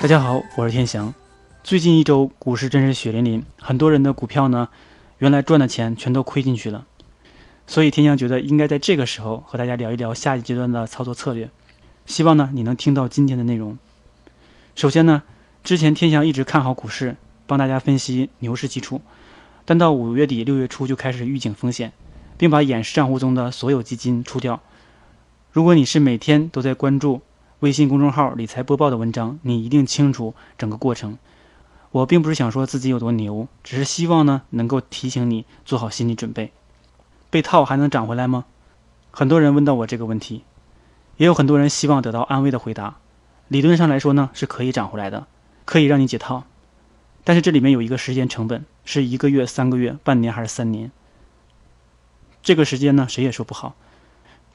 大家好，我是天翔。最近一周股市真是血淋淋，很多人的股票呢，原来赚的钱全都亏进去了。所以天翔觉得应该在这个时候和大家聊一聊下一阶段的操作策略。希望呢你能听到今天的内容。首先呢，之前天翔一直看好股市，帮大家分析牛市基础，但到五月底六月初就开始预警风险，并把演示账户中的所有基金出掉。如果你是每天都在关注。微信公众号理财播报的文章，你一定清楚整个过程。我并不是想说自己有多牛，只是希望呢能够提醒你做好心理准备。被套还能涨回来吗？很多人问到我这个问题，也有很多人希望得到安慰的回答。理论上来说呢是可以涨回来的，可以让你解套，但是这里面有一个时间成本，是一个月、三个月、半年还是三年？这个时间呢谁也说不好，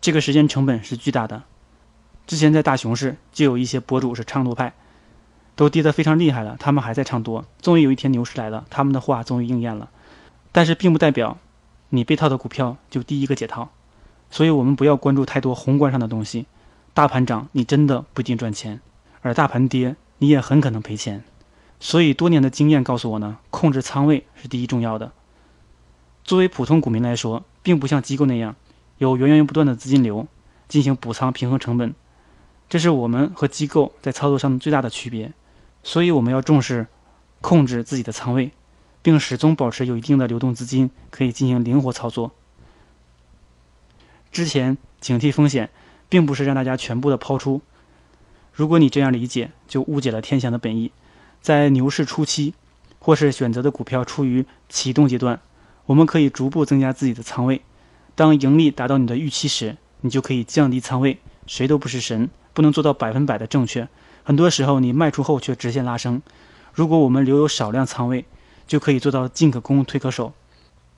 这个时间成本是巨大的。之前在大熊市就有一些博主是唱多派，都跌得非常厉害了，他们还在唱多。终于有一天牛市来了，他们的话终于应验了。但是并不代表你被套的股票就第一个解套，所以我们不要关注太多宏观上的东西。大盘涨你真的不一定赚钱，而大盘跌你也很可能赔钱。所以多年的经验告诉我呢，控制仓位是第一重要的。作为普通股民来说，并不像机构那样有源源不断的资金流进行补仓平衡成本。这是我们和机构在操作上最大的区别，所以我们要重视控制自己的仓位，并始终保持有一定的流动资金，可以进行灵活操作。之前警惕风险，并不是让大家全部的抛出。如果你这样理解，就误解了天翔的本意。在牛市初期，或是选择的股票处于启动阶段，我们可以逐步增加自己的仓位。当盈利达到你的预期时，你就可以降低仓位。谁都不是神。不能做到百分百的正确，很多时候你卖出后却直线拉升。如果我们留有少量仓位，就可以做到进可攻退可守。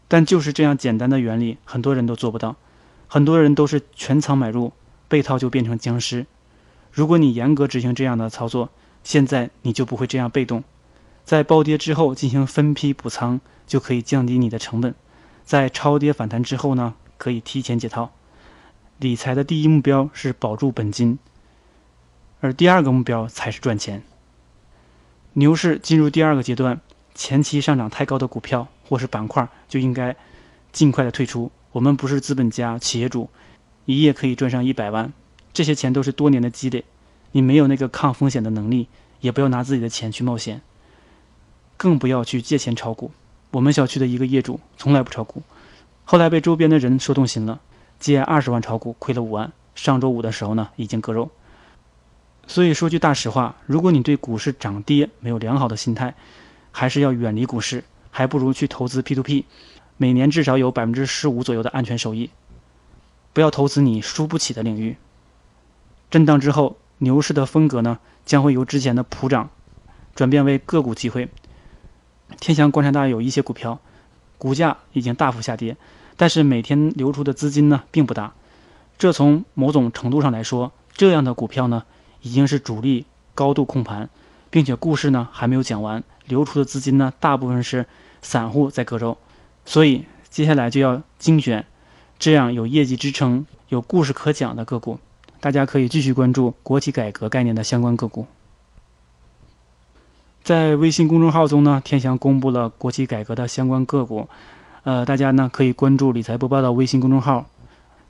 但就是这样简单的原理，很多人都做不到。很多人都是全仓买入，被套就变成僵尸。如果你严格执行这样的操作，现在你就不会这样被动。在暴跌之后进行分批补仓，就可以降低你的成本。在超跌反弹之后呢，可以提前解套。理财的第一目标是保住本金。而第二个目标才是赚钱。牛市进入第二个阶段，前期上涨太高的股票或是板块就应该尽快的退出。我们不是资本家、企业主，一夜可以赚上一百万，这些钱都是多年的积累。你没有那个抗风险的能力，也不要拿自己的钱去冒险，更不要去借钱炒股。我们小区的一个业主从来不炒股，后来被周边的人说动心了，借二十万炒股，亏了五万。上周五的时候呢，已经割肉。所以说句大实话，如果你对股市涨跌没有良好的心态，还是要远离股市，还不如去投资 P2P，每年至少有百分之十五左右的安全收益。不要投资你输不起的领域。震荡之后，牛市的风格呢，将会由之前的普涨，转变为个股机会。天翔观察到有一些股票，股价已经大幅下跌，但是每天流出的资金呢并不大。这从某种程度上来说，这样的股票呢。已经是主力高度控盘，并且故事呢还没有讲完，流出的资金呢大部分是散户在割肉，所以接下来就要精选这样有业绩支撑、有故事可讲的个股。大家可以继续关注国企改革概念的相关个股。在微信公众号中呢，天翔公布了国企改革的相关个股，呃，大家呢可以关注理财播报的微信公众号，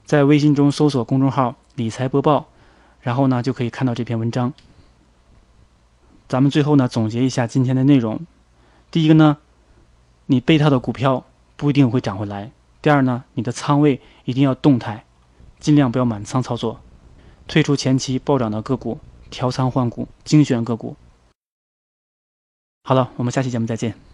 在微信中搜索公众号“理财播报”。然后呢，就可以看到这篇文章。咱们最后呢，总结一下今天的内容。第一个呢，你被套的股票不一定会涨回来。第二呢，你的仓位一定要动态，尽量不要满仓操作，退出前期暴涨的个股，调仓换股，精选个股。好了，我们下期节目再见。